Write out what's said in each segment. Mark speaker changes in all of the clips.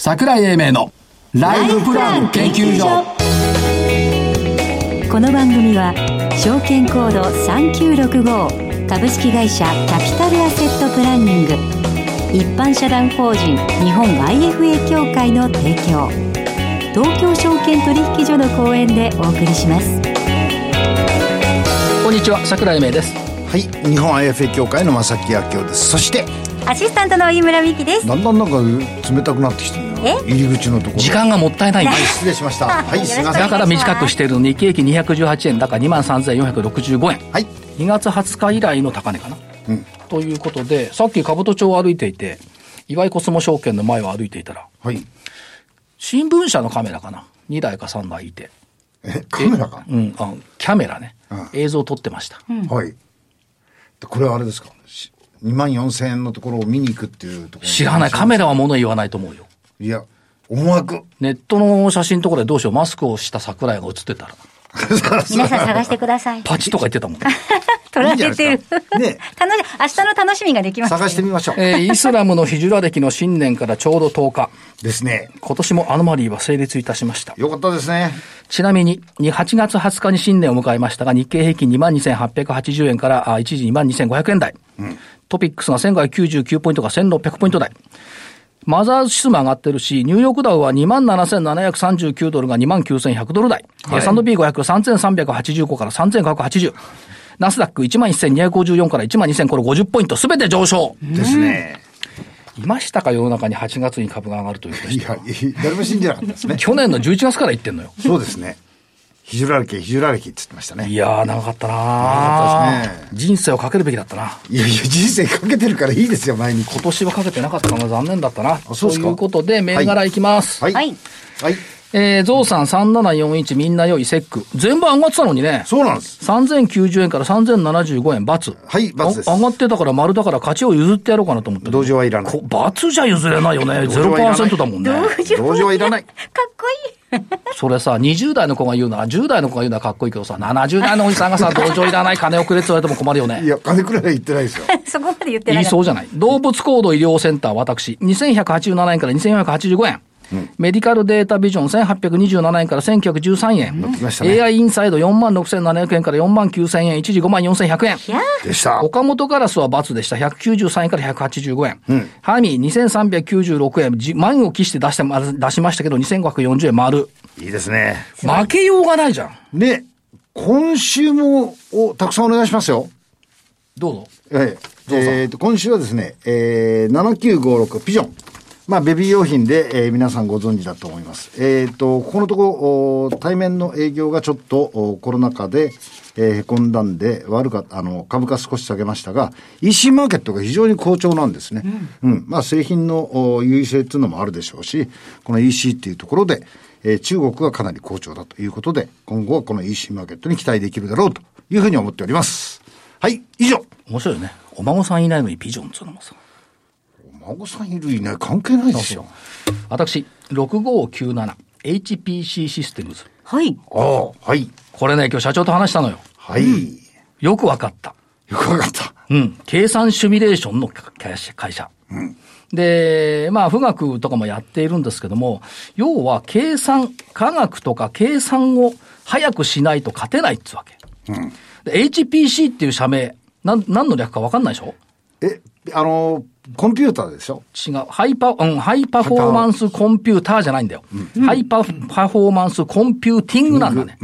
Speaker 1: 桜井英明のライフプラン研究所。
Speaker 2: この番組は証券コード3965株式会社キャピタルアセットプランニング。一般社団法人日本 IFA 協会の提供。東京証券取引所の講演でお送りします。
Speaker 1: こんにちは桜井英明です。
Speaker 3: はい日本 IFA 協会の正木明夫です。そして
Speaker 2: アシスタントの飯村美希です。
Speaker 3: だんだんなんか冷たくなってきてる入り口のところ。
Speaker 1: 時間がもったいない。んです
Speaker 3: 失礼しました。はいす。いません。
Speaker 1: だから短くしているの日経平均218円高2万3465円。
Speaker 3: はい。
Speaker 1: 2月20日以来の高値かな、
Speaker 3: うん。
Speaker 1: ということでさっき兜町を歩いていて岩井コスモ証券の前を歩いていたら
Speaker 3: はい。
Speaker 1: 新聞社のカメラかな？2台か3台いて。
Speaker 3: えカメラか
Speaker 1: うんあキャメラね、
Speaker 3: うん。
Speaker 1: 映像を撮ってました、
Speaker 3: はい。でこれはあれですか？2万4千円のところを見に行くっていうところ。
Speaker 1: 知らない。カメラは物言わないと思うよ
Speaker 3: いや思惑。
Speaker 1: ネットの写真のところでどうしようマスクをした桜井が写ってたら。
Speaker 2: 皆さん探してください。
Speaker 1: パチとか言ってたもん。
Speaker 2: 取られてる。
Speaker 3: ね。
Speaker 2: 楽し明日の楽しみができます
Speaker 3: 探してみましょう。
Speaker 1: えーイスラムのヒジュラ歴の新年からちょうど10日。
Speaker 3: ですね。
Speaker 1: 今年もアノマリーは成立いたしました。
Speaker 3: よかったですね。
Speaker 1: ちなみに、に8月20日に新年を迎えましたが、日経平均22,880円からあ一時22,500円台。トピックスが1599ポイントが1600ポイント台。マザーズ指数も上がってるし、ニューヨークダウは27,739ドルが29,100ドル台。
Speaker 3: はい
Speaker 1: S&P500、3,385から3,580。ナスダック11,254から12,000これ50ポイントすべて上昇。
Speaker 3: ですね
Speaker 1: いましたか世の中に8月に株が上がるという人
Speaker 3: いやい誰も信じなかったですね
Speaker 1: 去年の11月から言ってんのよ。
Speaker 3: そうですねヒジュラ歴ヒジュラ歴って言ってましたね。
Speaker 1: いやー、長かったな
Speaker 3: かったですね。
Speaker 1: 人生をかけるべきだったな。
Speaker 3: いやいや人生かけてるからいいですよ毎日。
Speaker 1: 今年はかけてなかったのが残念だったな。
Speaker 3: そうですか。
Speaker 1: ということで、銘柄いきます。
Speaker 3: はい。
Speaker 2: はい。
Speaker 3: はい
Speaker 1: えー、ゾウさん3741みんな良いセック。全部上がってたのにね。
Speaker 3: そうなんです
Speaker 1: 3090円から3075円、×。
Speaker 3: はい×です
Speaker 1: あ上がってたから丸だから勝ちを譲ってやろうかなと思ってる。
Speaker 3: 同情はいらない
Speaker 1: こ×じゃ譲れないよね。
Speaker 3: 同情はいらない
Speaker 1: 0%だもんね。
Speaker 3: 同情はいらない
Speaker 2: かっこいい
Speaker 1: それさ、20代の子が言うなら、10代の子が言うのはかっこいいけどさ、70代のおじさんがさ、同情いらない金をくれって言われても困るよね
Speaker 3: い。や金くらいは言ってないですよ
Speaker 2: そこまで言ってない
Speaker 1: 言いそうじゃない。動物行動医療センター私、2187円から2485円。メディカルデータビジョン1827円から1913円。
Speaker 3: ね
Speaker 1: AI インサイド4万6700円から4万9000円。一時5万4100円。
Speaker 3: でした
Speaker 1: 岡本ガラスは×でした。193円から185円。ハミ2396円。じ万を期して出してま、出しましたけど、2540円丸。
Speaker 3: いいですね
Speaker 1: 負けようがないじゃん。
Speaker 3: で今週もおたくさんお願いしますよ
Speaker 1: どうぞ。
Speaker 3: えええーと今週はですね、えー、7956ピジョン。まあ、ベビー用品で、えー皆さんご存知だと思います。えっ、と、ここのところ、お対面の営業がちょっとおコロナ禍で、えーへこんだんで、悪かあの、株価少し下げましたが、EC マーケットが非常に好調なんですね。うん。まあ、製品のお優位性っていうのもあるでしょうし、この EC っていうところで、えー中国がかなり好調だということで、今後はこの EC マーケットに期待できるだろうというふうに思っております。はい、以上。
Speaker 1: 面白いよね。お孫さんいないのにピジョンっつうのもさ。
Speaker 3: お孫さんいるいない関係ないですよ。
Speaker 1: 私、6597、HPC システムズ。
Speaker 2: はい
Speaker 3: ああ、はい。
Speaker 1: これね、今日社長と話したのよ。
Speaker 3: はい。
Speaker 1: よくわかった。
Speaker 3: よくわかった。
Speaker 1: うん。計算シミュレーションの会社。会社で、まあ、富岳とかもやっているんですけども、要は計算、科学とか計算を早くしないと勝てないっつうわけ。で HPC っていう社名、なん、何の略かわかんないでしょ？
Speaker 3: え、あの、コンピューターでしょ？
Speaker 1: 違う。 High per、うん、 high performance computer じゃないんだよ。 High per、performance computing なんだね。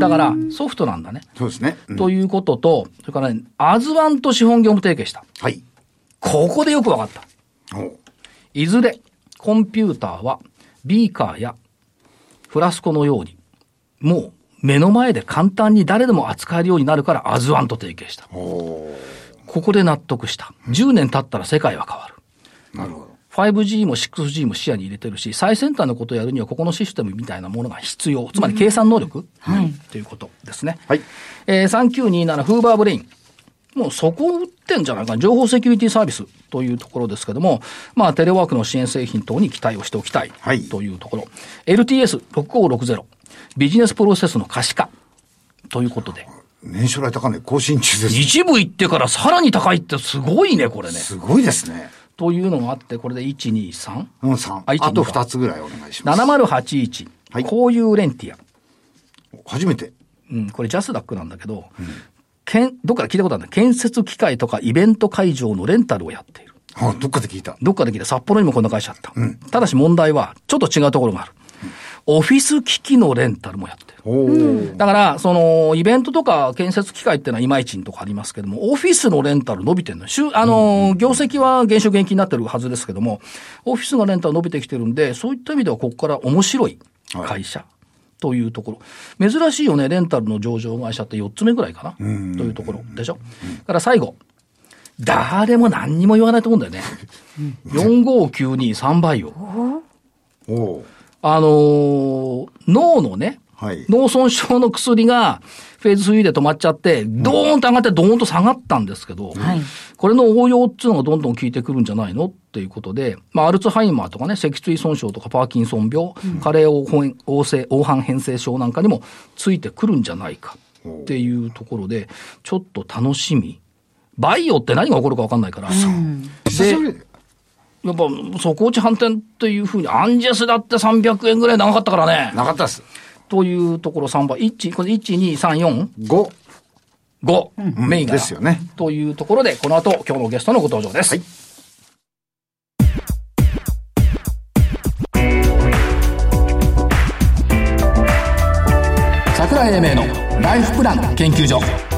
Speaker 1: だから、ソフトなんだね。
Speaker 3: そうですね。うん
Speaker 1: ということと、それからね、アズワンと資本業務提携した。
Speaker 3: はい。
Speaker 1: ここでよくわかった。
Speaker 3: お
Speaker 1: いずれ、コンピューターは、ビーカーやフラスコのように、もう目の前で簡単に誰でも扱えるようになるから、アズワンと提携した。
Speaker 3: お
Speaker 1: ここで納得した。10年経ったら世界は変わる。
Speaker 3: なるほど。
Speaker 1: 5G も 6G も視野に入れてるし、最先端のことをやるにはここのシステムみたいなものが必要。つまり計算能力、はい、ということですね。
Speaker 3: はい。
Speaker 1: えー、3927フーバーブレイン。もうそこを売ってんじゃないかな。情報セキュリティサービスというところですけども、まあテレワークの支援製品等に期待をしておきたい
Speaker 3: はい
Speaker 1: というところ。LTS6560。ビジネスプロセスの可視化ということで。
Speaker 3: 年初来高値更新中です。
Speaker 1: 一部行ってからさらに高いってすごいね、これね。
Speaker 3: すごいですね。
Speaker 1: というのがあって、これで1、2、3。
Speaker 3: うん、3。
Speaker 1: あ1
Speaker 3: あと2つぐらいお願いします。
Speaker 1: 7081。
Speaker 3: はい
Speaker 1: こういうレンティア。
Speaker 3: 初めて。
Speaker 1: うん、これジャスダックなんだけど、けんどっかで聞いたことあるんだ建設機械とかイベント会場のレンタルをやっている。
Speaker 3: あ、どっかで聞いた。
Speaker 1: どっかで聞いた札幌にもこんな会社あった。ただし問題は、ちょっと違うところがある。オフィス機器のレンタルもやってる。だから、その、イベントとか建設機械っていうのはいまいちんとかありますけども、オフィスのレンタル伸びてるのあの、業績は減少減期になってるはずですけども、オフィスのレンタル伸びてきてるんで、そういった意味ではここから面白い会社。というところ。珍しいよね、レンタルの上場会社って4つ目ぐらいかな。というところでしょ？から最後。誰も何にも言わないと思うんだよね。45923倍よ。
Speaker 3: おお
Speaker 1: あのー脳のね、
Speaker 3: はい
Speaker 1: 脳損傷の薬がフェーズ3で止まっちゃって、ドーンと上がってドーンと下がったんですけど、
Speaker 2: はい
Speaker 1: これの応用っていうのがどんどん効いてくるんじゃないのっていうことで、まあ、アルツハイマーとかね、脊椎損傷とかパーキンソン病、加齢黄斑黄性黄斑変性症なんかにもついてくるんじゃないかっていうところで、ちょっと楽しみ。バイオって何が起こるか分かんないから。
Speaker 3: 久しぶり。
Speaker 1: やっぱ、底落ち反転っていうふうに、アンジェスだって300円ぐらい長かったからね。
Speaker 3: なかったです。
Speaker 1: というところ3倍。1、これ1、2、3、4、
Speaker 3: 5。
Speaker 1: 5、メインが。
Speaker 3: ですよね。
Speaker 1: というところで、この後、今日のゲストのご登場です。
Speaker 3: はい
Speaker 1: 桜井英明のライフプラン研究所。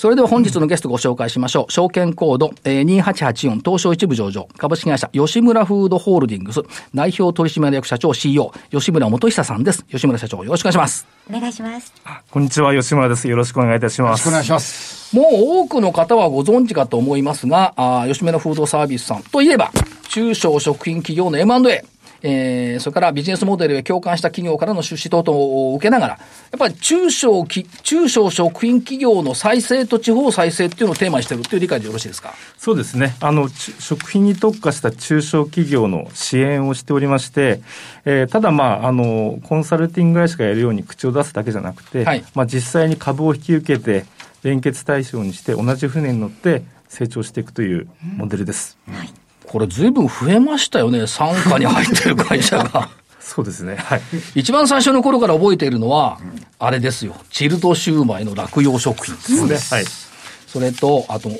Speaker 1: それでは本日のゲストご紹介しましょう。証券コード、えー、2884東証一部上場株式会社吉村フードホールディングス代表取締役社長 CEO 吉村元久さんです。吉村社長よろしくお願いします。
Speaker 4: お願いします。
Speaker 5: こんにちは、吉村です。よろしくお願いいたします。
Speaker 3: よろしくお願いします。
Speaker 1: もう多くの方はご存知かと思いますが、あー吉村フードサービスさんといえば、中小食品企業の M&A、えー、それからビジネスモデルへ共感した企業からの出資等々を受けながら、やっぱり中小き、中小食品企業の再生と地方再生っていうのをテーマにしてるっていう理解でよろしいですか？
Speaker 5: そうですね。あの、ち食品に特化した中小企業の支援をしておりまして、えーただまあ、あの、コンサルティング会社がやるように口を出すだけじゃなくて、
Speaker 1: はい
Speaker 5: まあ実際に株を引き受けて、連結対象にして同じ船に乗って成長していくというモデルです。
Speaker 1: これ随分増えましたよね、傘下に入ってる会社が。
Speaker 5: そうですね。はい。
Speaker 1: 一番最初の頃から覚えているのは、あれですよ、チルドシューマイの落葉食品です。
Speaker 5: そうです。はい。
Speaker 1: それと、あと、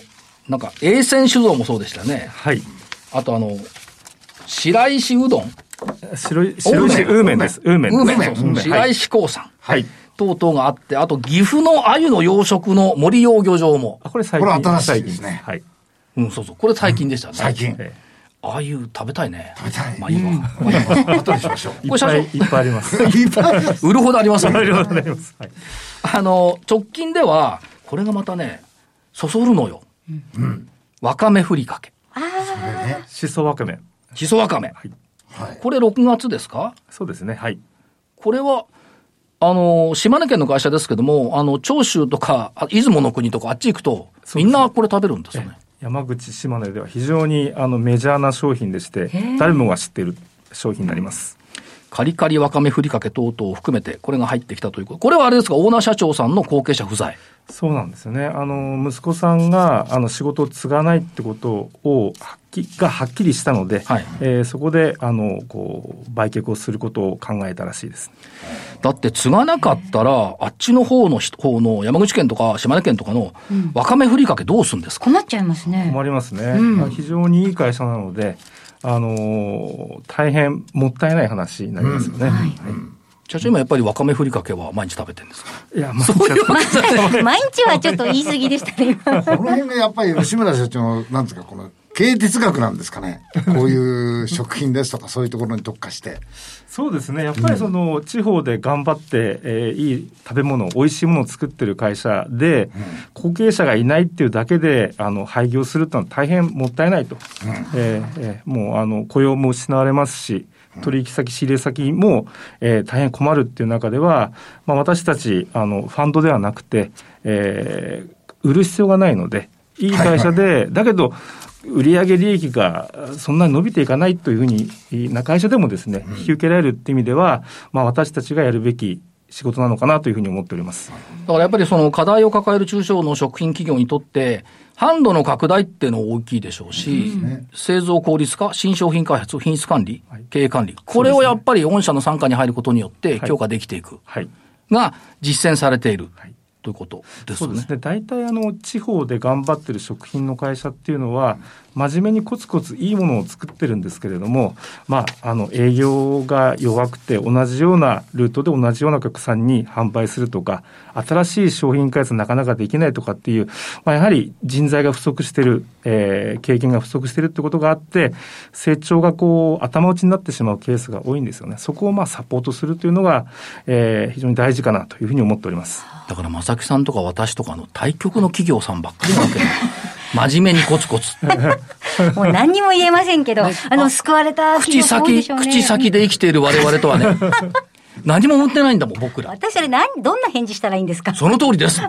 Speaker 1: なんか、栄泉酒造もそうでしたね。
Speaker 5: はい。
Speaker 1: あとあの、白石うどん。
Speaker 5: 白い、白石ウーメンです。ウーメンです。
Speaker 1: ウーメン、白石興産。
Speaker 5: はい。
Speaker 1: 等々があって、あと岐阜の鮎の養殖の森養魚場も。
Speaker 5: あ、これ最
Speaker 3: こ
Speaker 5: 近。
Speaker 3: れ新しいですね
Speaker 5: はい。
Speaker 1: うん、そうそう。これ最近でしたね。
Speaker 3: 最近。
Speaker 5: え
Speaker 1: 鮎食べたいね。
Speaker 3: 食べたい
Speaker 1: まあいいわ。まあ
Speaker 3: 後にしましょう。
Speaker 1: これ社長
Speaker 5: っぱいいっぱいあります。
Speaker 3: いっぱいあります。
Speaker 1: 売るほどありますよ
Speaker 5: ありがとうございます。はい。
Speaker 1: あの、直近では、これがまたね、そそるのよ。わかめふりかけ。
Speaker 5: しそわかめ。
Speaker 1: しそわかめ。
Speaker 5: はい。
Speaker 3: はい。
Speaker 1: これ6月ですか？
Speaker 5: そうですね。はい。
Speaker 1: これは、あの、島根県の会社ですけども、あの、長州とか、あ出雲の国とかあっち行くと、みんなこれ食べるんですよね。
Speaker 5: 山口、島根では非常にあのメジャーな商品でして、誰もが知っている商品になります。
Speaker 1: カリカリわかめふりかけ等々を含めて、これが入ってきたということ。これはあれですか、オーナー社長さんの後継者不在。
Speaker 5: そうなんですよね。あの、息子さんが、あの、仕事を継がないってことを、はっき、がはっきりしたので、
Speaker 1: はい
Speaker 5: えーそこで、あの、こう、売却をすることを考えたらしいです。
Speaker 1: だって継がなかったら、あっちの方の人方の山口県とか島根県とかのわかめふりかけどうすんですか、
Speaker 4: 困っちゃいますね。
Speaker 5: 困りますね。まあ非常にいい会社なので、あのー大変もったいない話になりますよね。はい。
Speaker 1: 社長今やっぱりわかめふりかけは毎日食べてるんですか？
Speaker 5: いや、まあ、そういう
Speaker 4: 毎日はちょっと言い過ぎでしたね。今。
Speaker 3: この辺がやっぱり吉村社長の、なんですか、この経営哲学なんですかね。こういう食品ですとか、そういうところに特化して。
Speaker 5: そうですね。やっぱりその地方で頑張って、えーいい食べ物、美味しいものを作ってる会社で、後継者がいないっていうだけで、あの、廃業するってのは大変もったいないと。えーえーもう、あの、雇用も失われますし、取引先、仕入れ先も、えー大変困るっていう中では、まあ、私たち、あの、ファンドではなくて、えー売る必要がないので、いい会社で、だけど、売上利益がそんなに伸びていかないというふうにな会社でもですね、引き受けられるっていう意味では、まあ、私たちがやるべき仕事なのかなというふうに思っております。
Speaker 1: だからやっぱりその課題を抱える中小の食品企業にとって、販路の拡大っていうのは大きいでしょうし、製造効率化、新商品開発、品質管理、経営管理、これをやっぱり御社の傘下に入ることによって強化できていく、
Speaker 5: はい。
Speaker 1: が実践されている。
Speaker 5: はい
Speaker 1: ということですね
Speaker 5: そうです。ね。大体あの地方で頑張ってる食品の会社っていうのは、真面目にコツコツいいものを作ってるんですけれども、まあ、あの営業が弱くて同じようなルートで同じようなお客さんに販売するとか、新しい商品開発なかなかできないとかっていう、まあ、やはり人材が不足してる、えー経験が不足してるってことがあって、成長がこう頭打ちになってしまうケースが多いんですよね。そこをまあサポートするというのが、えー非常に大事かなというふうに思っております。
Speaker 1: だから正木さんとか私とかの対局の企業さんばっかりなわけよ 真面目にコツコツ。
Speaker 4: もう何にも言えませんけど、あの、救われたっていう
Speaker 1: 口先、口先で生きている我々とはね、何も持ってないんだもん、僕ら。
Speaker 4: 私それ何、どんな返事したらいいんですか？
Speaker 1: その通りですって。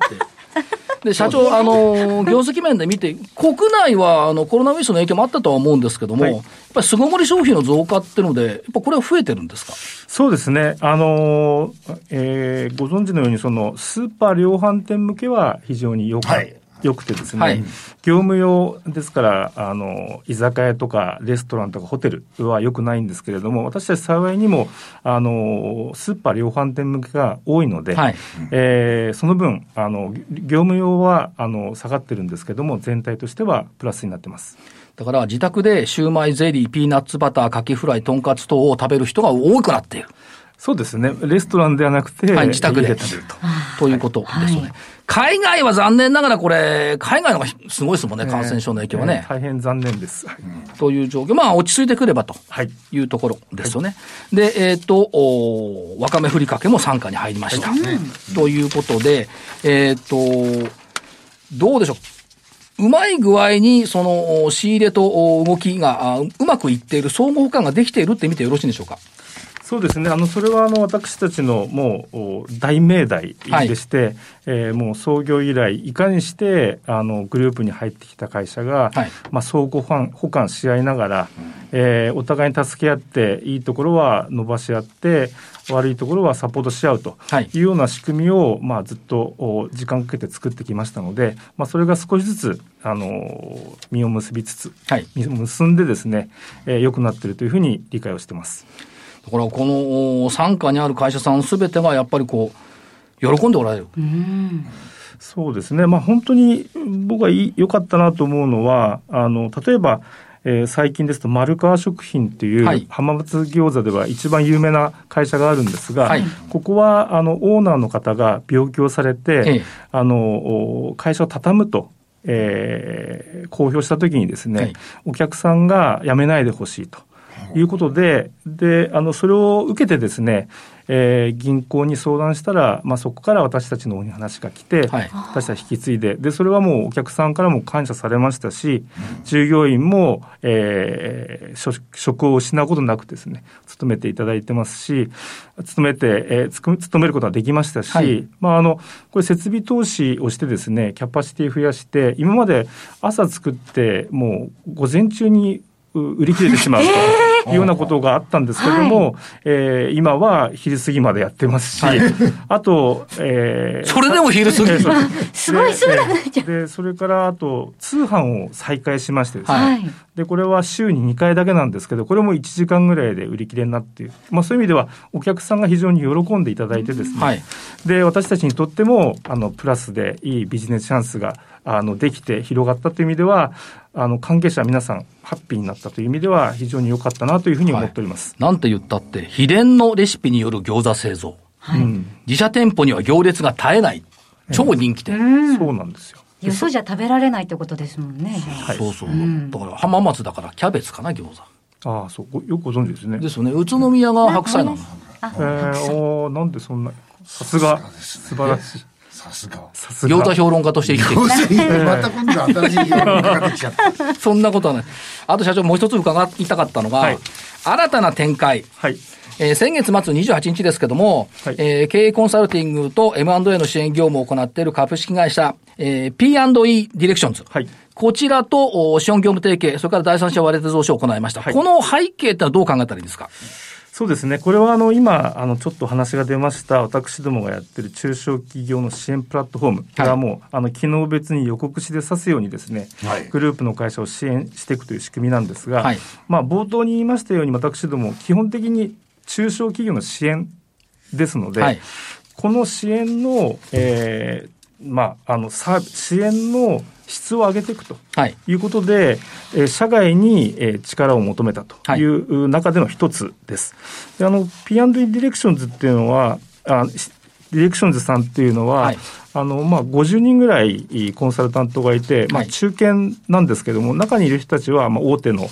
Speaker 1: で、社長、あの、業績面で見て、国内は、あの、コロナウイルスの影響もあったとは思うんですけども、
Speaker 5: はい
Speaker 1: やっぱり巣ごもり消費の増加っていうので、やっぱこれは増えてるんですか？
Speaker 5: そうですね。あのーえーご存知のように、その、スーパー量販店向けは非常によく、
Speaker 3: はい
Speaker 5: よくてですね、
Speaker 1: はい
Speaker 5: 業務用ですから、あの、居酒屋とかレストランとかホテルは良くないんですけれども、私たち幸いにも、あの、スーパー量販店向けが多いので、
Speaker 1: はい
Speaker 5: えーその分、あの、業務用は、あの、下がってるんですけども、全体としてはプラスになってます。
Speaker 1: だから自宅でシューマイ、ゼリー、ピーナッツバター、カキフライ、とんかつ等を食べる人が多くなっている。
Speaker 5: そうですね。レストランではなくて、
Speaker 1: はい自宅で
Speaker 5: 家食べると。
Speaker 1: ということですよね。海外は残念ながらこれ、海外の方がすごいですもんね、感染症の影響はね。
Speaker 5: えー大変残念です。はい
Speaker 1: という状況。まあ、落ち着いてくればと
Speaker 5: はい。
Speaker 1: いうところですよね。で、えっ、と、おわかめふりかけも参加に入りました。ということで、えっ、と、どうでしょう。うまい具合に、その、お仕入れとお動きがあうまくいっている、相互補完ができているって見てよろしいんでしょうか？
Speaker 5: そうですね。あの、それは、あの、私たちのもう、お大命題でして、えーもう創業以来、いかにして、あの、グループに入ってきた会社が、
Speaker 1: はい
Speaker 5: まあ、相互補完補完し合いながら、えーお互いに助け合って、いいところは伸ばし合って、悪いところはサポートし合うと
Speaker 1: はい
Speaker 5: いうような仕組みを、まあ、ずっとお時間かけて作ってきましたので、まあ、それが少しずつ、あの、実を結びつつ、
Speaker 1: はい。
Speaker 5: 結んでですね、えー良くなっているというふうに理解をしてます。
Speaker 1: だから、この、お傘下にある会社さんすべてが、やっぱりこう、喜んでおられる。
Speaker 5: そうですね、まあ、本当に僕は良かったなと思うのは、あの例えば、えー最近ですと、丸川食品っていう、
Speaker 1: はい。
Speaker 5: 浜松餃子では一番有名な会社があるんですが、
Speaker 1: はい。
Speaker 5: ここはあのオーナーの方が病気をされて、
Speaker 1: ええ。
Speaker 5: あのお会社を畳むと。えー公表したときにですね、
Speaker 1: はい。
Speaker 5: お客さんが辞めないでほしいということで、で、あの、それを受けてですね、えー銀行に相談したら、まあ、そこから私たちの方に話が来て、
Speaker 1: はい。
Speaker 5: 私たち引き継いで、で、それはもうお客さんからも感謝されましたし、従業員も、えー職職を失うことなくですね、勤めていただいてますし、勤めて、えーつく勤めることができましたし、
Speaker 1: はい。
Speaker 5: まあ、あの、これ設備投資をしてですね、キャパシティ増やして、今まで朝作って、もう午前中にう売り切れてしまうと いうようなことがあったんですけども、えー今は昼過ぎまでやってますし、あと、えー
Speaker 1: それでも昼過ぎ？
Speaker 4: すごいすぐなくなっちゃう。
Speaker 5: で、それからあと、通販を再開しましてですね。で、これは週に2回だけなんですけど、これも1時間ぐらいで売り切れになっている。まあそういう意味では、お客さんが非常に喜んでいただいてですね、
Speaker 1: はい。
Speaker 5: で、私たちにとっても、あの、プラスでいいビジネスチャンスが、あの、できて広がったという意味では、あの、関係者皆さん、ハッピーになったという意味では、非常に良かったなというふうに思っております。
Speaker 1: なんて言ったって、秘伝のレシピによる餃子製造。
Speaker 5: うん。
Speaker 1: 自社店舗には行列が絶えない。超人気店。
Speaker 4: うん。
Speaker 5: そうなんですよ。
Speaker 4: よそじゃ食べられないってことですもんね。
Speaker 5: はい
Speaker 1: そうそう。
Speaker 4: ん
Speaker 1: だから浜松だからキャベツかな、餃子。
Speaker 5: ああ、そう、ごよくご存知ですね。
Speaker 1: ですよね。宇都宮が白菜なの。
Speaker 4: あ、
Speaker 5: えー、おーなんでそんな、さすが、素晴らしい。
Speaker 3: さすが。
Speaker 5: さすが。
Speaker 1: 餃子評論家として生きている。
Speaker 3: また今度新しい評論家ができちゃった。
Speaker 1: そんなことはない。あと社長もう一つ伺いたかったのが、
Speaker 5: はい
Speaker 1: 新たな展開。
Speaker 5: はい。
Speaker 1: えー先月末28日ですけども、
Speaker 5: はい
Speaker 1: えー経営コンサルティングと M&A の支援業務を行っている株式会社、えー P&E ディレクションズ。
Speaker 5: はい。
Speaker 1: こちらと、お資本業務提携、それから第三者割れ手増資を行いました。
Speaker 5: はい
Speaker 1: この背景ってのはどう考えたらいいんですか？
Speaker 5: そうですね。これはあの今あのちょっと話が出ました。私どもがやってる中小企業の支援プラットフォーム。これはもうあの機能別に予告しで指すようにですね、
Speaker 3: はい。
Speaker 5: グループの会社を支援していくという仕組みなんですが、
Speaker 1: はい。
Speaker 5: まあ冒頭に言いましたように私ども基本的に中小企業の支援ですので、
Speaker 1: はい。
Speaker 5: この支援の、えーまああの支援の質を上げていくと。
Speaker 1: はい。
Speaker 5: いうことで、えー社外に、えー力を求めたと
Speaker 1: はい
Speaker 5: いう中での一つです。であの P&E ディレクションズっていうのは、あしディレクションズさんっていうのは、
Speaker 1: はい
Speaker 5: あのまあ、50人ぐらいコンサルタントがいて、まあ、
Speaker 1: はい
Speaker 5: 中堅なんですけども、中にいる人たちは、まあ、大手の、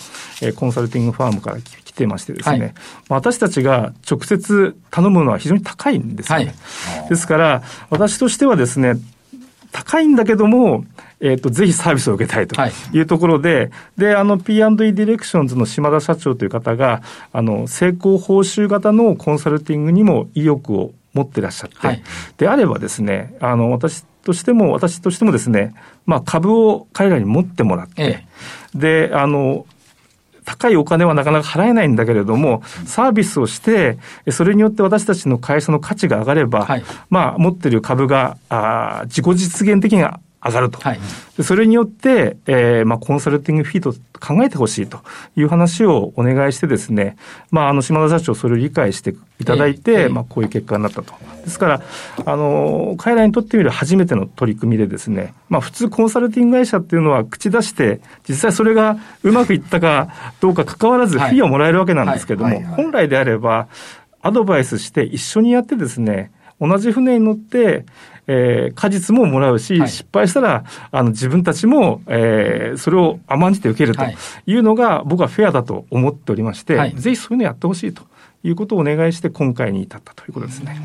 Speaker 5: えーコンサルティングファームから来来てましてですね、
Speaker 1: はい
Speaker 5: まあ私たちが直接頼むのは非常に高いんですよね。ですから、私としてはですね、高いんだけども、えっ、と、ぜひサービスを受けたいと
Speaker 1: はい。
Speaker 5: いうところで、で、あの、P&E ディレクションズの島田社長という方が、あの、成功報酬型のコンサルティングにも意欲を持ってらっしゃって、
Speaker 1: はい。
Speaker 5: であればですね、あの、私としても、私としてもですね、まあ、株を彼らに持ってもらって、
Speaker 1: え。
Speaker 5: で、あの、高いお金はなかなか払えないんだけれども、サービスをして、それによって私たちの会社の価値が上がれば、
Speaker 1: はい。
Speaker 5: まあ、持ってる株が、あー自己実現的に上がると。
Speaker 1: はい。
Speaker 5: でそれによって、えーまあ、コンサルティングフィーと考えてほしいという話をお願いしてですね、まあ、あの、島田社長それを理解していただいて、
Speaker 1: ええ
Speaker 5: まあ、こういう結果になったと。ですから、あの、彼らにとってみる初めての取り組みでですね、まあ、普通コンサルティング会社っていうのは口出して、実際それがうまくいったかどうか関わらず、フ
Speaker 1: はい。
Speaker 5: ィーをもらえるわけなんですけども、本来であれば、アドバイスして一緒にやってですね、同じ船に乗って、えー果実ももらうし、
Speaker 1: はい
Speaker 5: 失敗したら、あの、自分たちも、えーそれを甘んじて受けると
Speaker 1: はい
Speaker 5: いうのが、僕はフェアだと思っておりまして、
Speaker 1: はい
Speaker 5: ぜひそういうのやってほしいということをお願いして、今回に至ったということですね。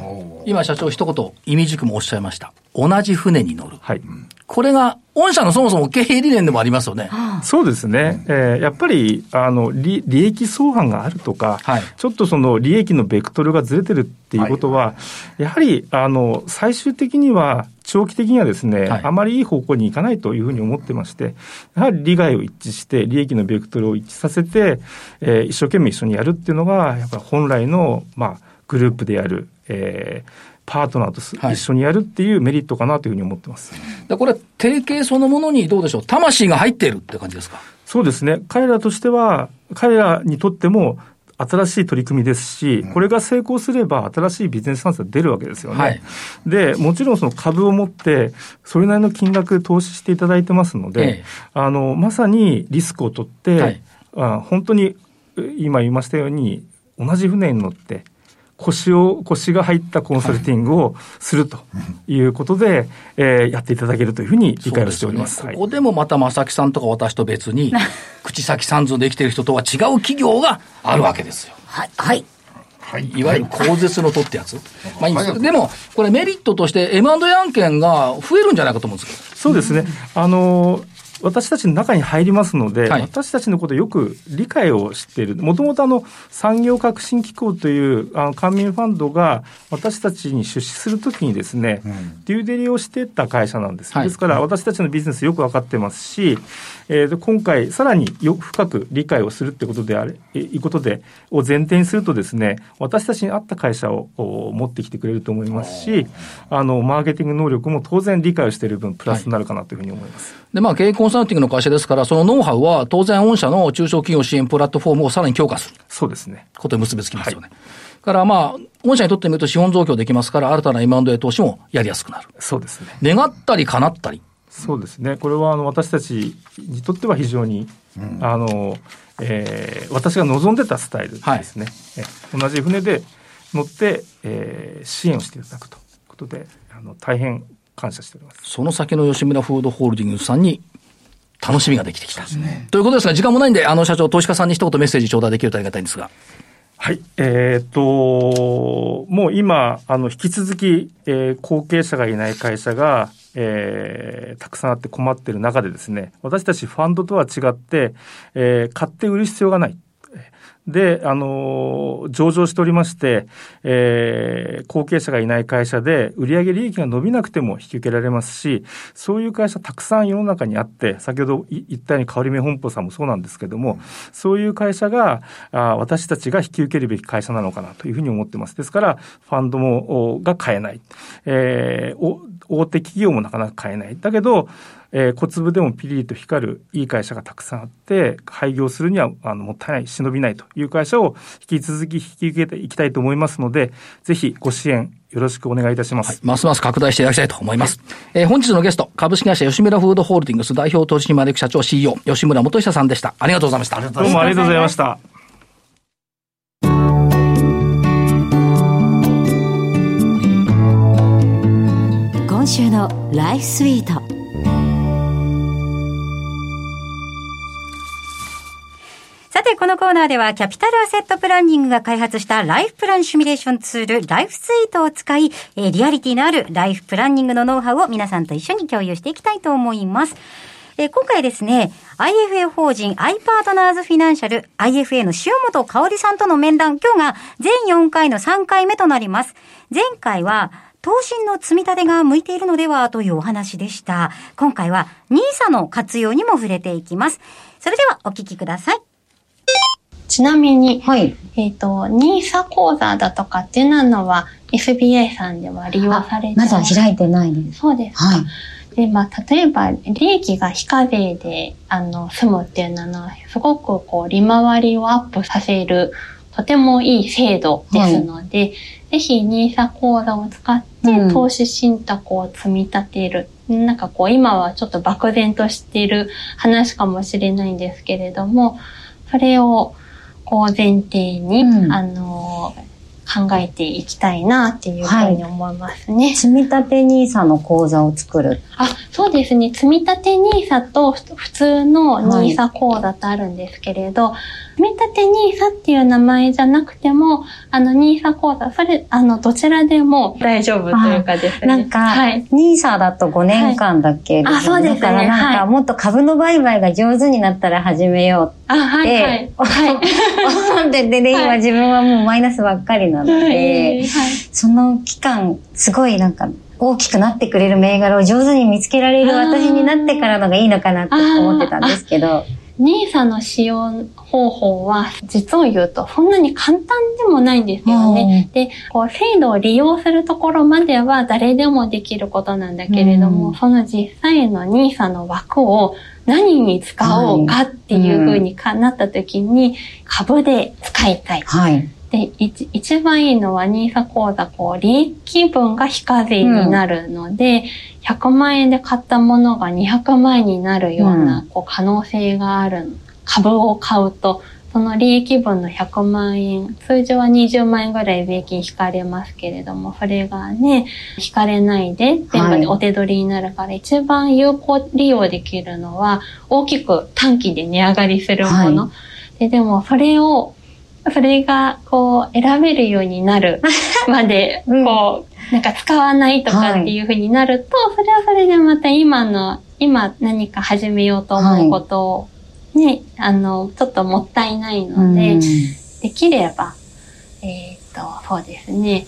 Speaker 1: 今社長一言、意味軸もおっしゃいました。同じ船に乗る。
Speaker 5: はい。
Speaker 1: これが、御社のそもそも経営理念でもありますよね。
Speaker 5: そうですね。えーやっぱり、あの、利利益相反があるとか、
Speaker 1: はい。
Speaker 5: ちょっとその利益のベクトルがずれてるっていうことは、やはり、あの、最終的には、長期的にはですね、
Speaker 1: はい。
Speaker 5: あまりいい方向に行かないというふうに思ってまして、やはり利害を一致して、利益のベクトルを一致させて、えー一生懸命一緒にやるっていうのが、やっぱり本来の、まあ、グループでやる、えーパートナーと一緒にやるっていうメリットかなというふうに思ってます。
Speaker 1: でこれ、提携そのものにどうでしょう、魂が入っているって感じですか？
Speaker 5: そうですね。彼らとしては、彼らにとっても新しい取り組みですし、これが成功すれば新しいビジネスチャンスが出るわけですよね。
Speaker 1: はい
Speaker 5: で、もちろんその株を持って、それなりの金額投資していただいてますので、
Speaker 1: ええ
Speaker 5: あの、まさにリスクを取って、
Speaker 1: はい
Speaker 5: あ本当にえ今言いましたように、同じ船に乗って、腰を、腰が入ったコンサルティングをするということで、えーやっていただけるというふうに理解をしております。はい
Speaker 1: そうでよねここでもまた正木さんとか私と別に、口先三寸で生きてる人とは違う企業があるわけですよ。
Speaker 4: はい。はい。
Speaker 3: はい。
Speaker 1: いわゆる口絶のとってやつ。まあいいんです
Speaker 3: はい
Speaker 1: でも、これメリットとして M&A 案件が増えるんじゃないかと思うんですけど。
Speaker 5: そうですね。あの私たちの中に入りますので、
Speaker 1: はい
Speaker 5: 私たちのことをよく理解をしている。もともとあの、産業革新機構という、あの、官民ファンドが私たちに出資するときにですね、デューデリをしてた会社なんです。
Speaker 1: はい
Speaker 5: ですから、私たちのビジネスよく分かってますし、えーで今回、さらによ深く理解をするってことであれ、えいうことで、を前提にするとですね、私たちに合った会社をお持ってきてくれると思いますし、あの、マーケティング能力も当然理解をしている分、プラスになるかなというふうに思います。
Speaker 1: で、まあ、経営コンサルティングの会社ですから、そのノウハウは当然御社の中小企業支援プラットフォームをさらに強化する
Speaker 5: そうですね。
Speaker 1: ことに結びつきますよね。からまあ、御社にとってみると資本増強できますから、新たな M&A 投資もやりやすくなる。
Speaker 5: そうですね。
Speaker 1: 願ったり叶ったり。
Speaker 5: そうですね。これはあの私たちにとっては非常に、あの、えー私が望んでたスタイルですね。え同じ船で乗って、えー支援をしていただくということで、あの大変感謝しております。
Speaker 1: その先の吉村フードホールディングスさんに楽しみができてきた。ということですが、時間もないんで、あの社長、投資家さんに一言メッセージ頂戴できるとありがたいんですが。
Speaker 5: はい。えーっと、もう今、あの、引き続き、えー後継者がいない会社が、えーたくさんあって困っている中でですね、私たちファンドとは違って、えー買って売る必要がない。で、あの、上場しておりまして、えー後継者がいない会社で、売上利益が伸びなくても引き受けられますし、そういう会社たくさん世の中にあって、先ほど言ったように、香り目本舗さんもそうなんですけども、そういう会社が、あ私たちが引き受けるべき会社なのかなというふうに思ってます。ですから、ファンドも、が買えない。えー大手企業もなかなか買えない。だけど、えー小粒でもピリリと光るいい会社がたくさんあって、廃業するにはあのもったいない、忍びないという会社を引き続き引き受けていきたいと思いますので、ぜひご支援よろしくお願いいたします。
Speaker 1: ますます拡大していただきたいと思います。えー本日のゲスト、株式会社吉村フードホールディングス代表取締役社長 CEO、吉村元久さんでした。ありがとうございました。
Speaker 5: どうもありがとうございました。
Speaker 2: 今週のライフスイート
Speaker 4: さて、このコーナーでは、キャピタルアセットプランニングが開発したライフプランシミュレーションツール、ライフスイートを使い、えーリアリティのあるライフプランニングのノウハウを皆さんと一緒に共有していきたいと思います。えー今回ですね、IFA 法人 i パートナーズフィナンシャル IFA の塩本香織さんとの面談、今日が全4回の3回目となります。前回は、投信の積み立てが向いているのではというお話でした。今回は NISA の活用にも触れていきます。それではお聞きください。
Speaker 6: ちなみに、
Speaker 4: はい。
Speaker 6: えっ、と、ニーサ講座だとかっていうのは SBI さんでは利用されて
Speaker 4: まだ開いてないです。
Speaker 6: そうですか。
Speaker 4: はい。
Speaker 6: で、まあ、例えば、利益が非課税で、あの、済むっていうのは、すごくこう、利回りをアップさせる、とてもいい制度ですので、ぜひ、ニーサ講座を使って
Speaker 4: うん、
Speaker 6: 投資信託を積み立てる。なんかこう、今はちょっと漠然としている話かもしれないんですけれども、それを、こう、前提に、
Speaker 4: うん
Speaker 6: あの、考えていきたいなっていうふうに思いますね。
Speaker 4: 積み立て NISA の口座を作る。
Speaker 6: あ、そうですね。積み立て NISA とふ普通の NISA 口座とあるんですけれど、積み立て NISA っていう名前じゃなくても、あの NISA 口座、それ、あの、どちらでも大丈夫というかですね。
Speaker 7: なんか、
Speaker 6: はい。
Speaker 7: NISA だと5年間だけ？
Speaker 6: はいあそうですね
Speaker 7: だからなんか、
Speaker 6: はい
Speaker 7: もっと株の売買が上手になったら始めよう
Speaker 6: あ、はい、
Speaker 7: って、
Speaker 6: はい。はい。
Speaker 7: 思ってて、で、
Speaker 6: はい
Speaker 7: 今自分はもうマイナスばっかりなので、
Speaker 6: はい。
Speaker 7: その期間、すごいなんか、大きくなってくれる銘柄を上手に見つけられる私になってからのがいいのかなって思ってたんですけど、
Speaker 6: NISA の使用方法は、実を言うと、そんなに簡単でもないんですよね。で、こう、制度を利用するところまでは誰でもできることなんだけれども、
Speaker 7: うん
Speaker 6: その実際の NISA の枠を何に使おうかっていう風にかなった時に、株で使いたい。
Speaker 7: はい。
Speaker 6: で、一一番いいのは NISA 口座、こう、利益分が非課税になるので、100万円で買ったものが200万円になるような、
Speaker 7: う
Speaker 6: こう、可能性がある株を買うと、その利益分の100万円、通常は20万円ぐらい税金引かれますけれども、それがね、引かれないで、全部でお手取りになるから、一番有効利用できるのは、大きく短期で値上がりするもの。
Speaker 7: は
Speaker 6: ででも、それを、それが、こう、選べるようになる まで、
Speaker 7: うん。
Speaker 6: こう、なんか使わないとかっていうふうになると、それはそれでまた今の、今何か始めようと思うことを、ね、あの、ちょっともったいないので、
Speaker 7: うん。
Speaker 6: できれば、えっ、と、そうですね。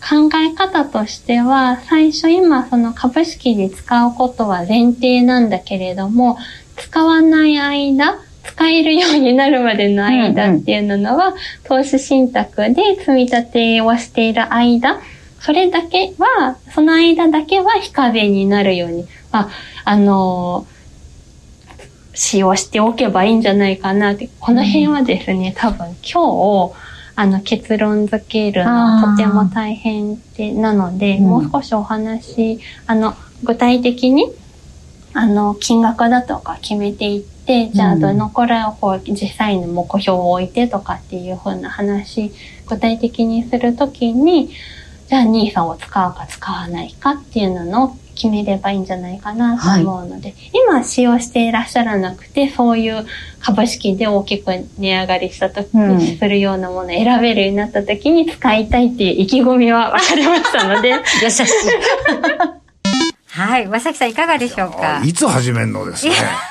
Speaker 6: 考え方としては、最初今その株式で使うことは前提なんだけれども、使わない間、使えるようになるまでの間っていうのは、投資信託で積み立てをしている間、それだけは、その間だけは非課税になるように、まあ、あの使用しておけばいいんじゃないかなって、この辺はですね、多分今日、あの結論付けるのはとても大変で、なので、
Speaker 7: うん。
Speaker 6: もう少しお話、あの、具体的に、あの、金額だとか決めていって、じゃあ
Speaker 7: うん
Speaker 6: どのくらいをこう実際の目標を置いてとかっていう風な話、具体的にするときに、じゃあ NISA を使うか使わないかっていうのを決めればいいんじゃないかなと思うので、今使用していらっしゃらなくて、そういう株式で大きく値上がりしたとき、
Speaker 7: うん
Speaker 6: するようなものを選べるようになったときに使いたいっていう意気込みは分かりましたので、
Speaker 7: 優しい。
Speaker 4: はい。和崎さんいかがでしょうか？
Speaker 3: あいつ始めんのですね。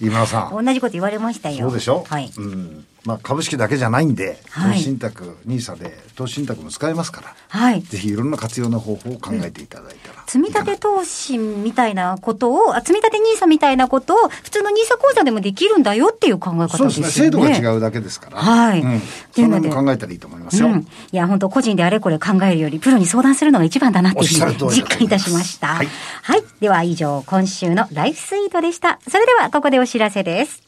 Speaker 3: 今田さん。
Speaker 4: 同じこと言われましたよ。
Speaker 3: そうでしょ？
Speaker 4: はい。
Speaker 3: うん。まあ、株式だけじゃないんで、
Speaker 4: はい
Speaker 3: 投資信託、ニーサで投資信託も使えますから、
Speaker 4: はい。
Speaker 3: ぜひいろんな活用の方法を考えていただいたら。
Speaker 4: 積み立て投資みたいなことを、あ積み立て NISA みたいなことを、普通の NISA 口座でもできるんだよっていう考え方
Speaker 3: そう
Speaker 4: で
Speaker 3: ですすね。制度が違うだけですから。
Speaker 4: はい
Speaker 3: うん。そうの辺も考えたらいいと思いますよ。
Speaker 4: うん。いや、本当個人であれこれ考えるより、プロに相談するのが一番だなっていう実感いたしました。は
Speaker 3: はいい。
Speaker 4: では以上、今週のライフスイートでした。それでは、ここでお知らせです。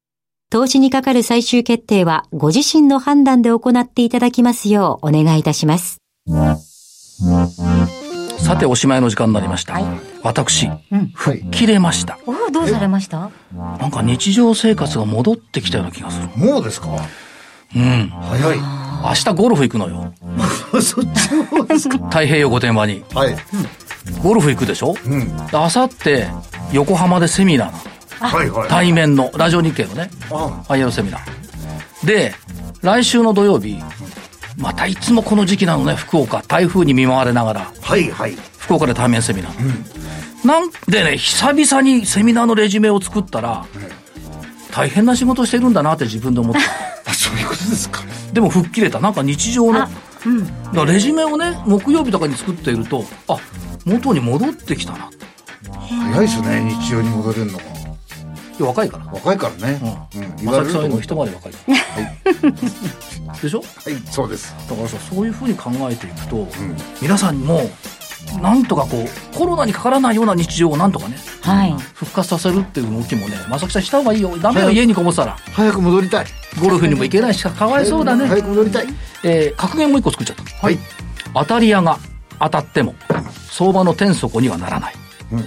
Speaker 2: 投資にかかる最終決定はご自身の判断で行っていただきますようお願いいたします。
Speaker 1: さておしまいの時間になりました、
Speaker 4: はい。
Speaker 1: 私
Speaker 4: うん。
Speaker 1: 吹っ切れました。
Speaker 4: おお、どうされました？
Speaker 1: なんか日常生活が戻ってきたような気がする。
Speaker 3: もうですか？
Speaker 1: うん。
Speaker 3: 早い。
Speaker 1: 明日ゴルフ行くのよ。
Speaker 3: そっちの方ですか？
Speaker 1: 太平洋御殿場に。
Speaker 3: はい。
Speaker 1: ゴルフ行くでしょ？
Speaker 3: うん。
Speaker 1: であさって横浜でセミナーなの
Speaker 3: はいはい。
Speaker 1: 対面のラジオ日経のね
Speaker 3: あ
Speaker 1: IR セミナーで来週の土曜日またいつもこの時期なのね福岡台風に見舞われながら
Speaker 3: はいはい。
Speaker 1: 福岡で対面セミナー、なんでね久々にセミナーのレジュメを作ったら、大変な仕事してるんだなって自分で思った
Speaker 3: あ、そういうことですか。
Speaker 1: でも吹っ切れたなんか日常の
Speaker 4: あうん。
Speaker 1: だからレジュメをね木曜日とかに作っているとあ元に戻ってきたな
Speaker 3: 早いですね、日常に戻れるのが。
Speaker 1: いや若いから
Speaker 3: 若いからね。うん。言
Speaker 1: ま
Speaker 3: われると思
Speaker 1: 若いから でしょ？
Speaker 3: はい、そうです。
Speaker 1: だからさそういうふうに考えていくと、皆さんにもなんとかこうコロナにかからないような日常をなんとかね
Speaker 4: はい。
Speaker 1: 復活させるっていう動きもねまさきさんした方がいいよダメよ
Speaker 3: はい
Speaker 1: 家にこもってたら
Speaker 3: 早く戻りたい。
Speaker 1: ゴルフにも行けないしかわいそうだね、
Speaker 3: 早く戻りたい。
Speaker 1: えー格言もう一個作っちゃった
Speaker 3: はい。
Speaker 1: 当たり屋が当たっても相場の天底にはならない、
Speaker 3: うん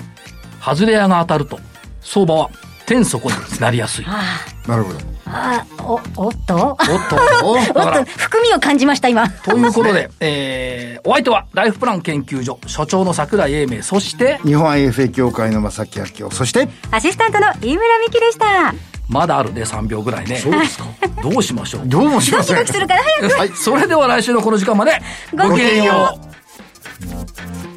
Speaker 1: 外れ屋が当たると相場は天底になりやすい
Speaker 4: あ
Speaker 3: なるほど。
Speaker 4: あ、あお、おっと
Speaker 1: おっと
Speaker 3: お
Speaker 4: おっと、含みを感じました、今。
Speaker 1: ということで、えー、お相手はライフプラン研究所所長の桜井英明そして
Speaker 3: 日本 IFA 協会の正木明夫。そして、
Speaker 4: アシスタントの飯村美希でした。
Speaker 1: まだあるね3秒ぐらいね
Speaker 3: そうですか。
Speaker 1: どうしましょう？
Speaker 3: どうもしません。
Speaker 4: ドキドキするから早く。
Speaker 3: はい。
Speaker 1: それでは来週のこの時間まで
Speaker 4: ごきげんよう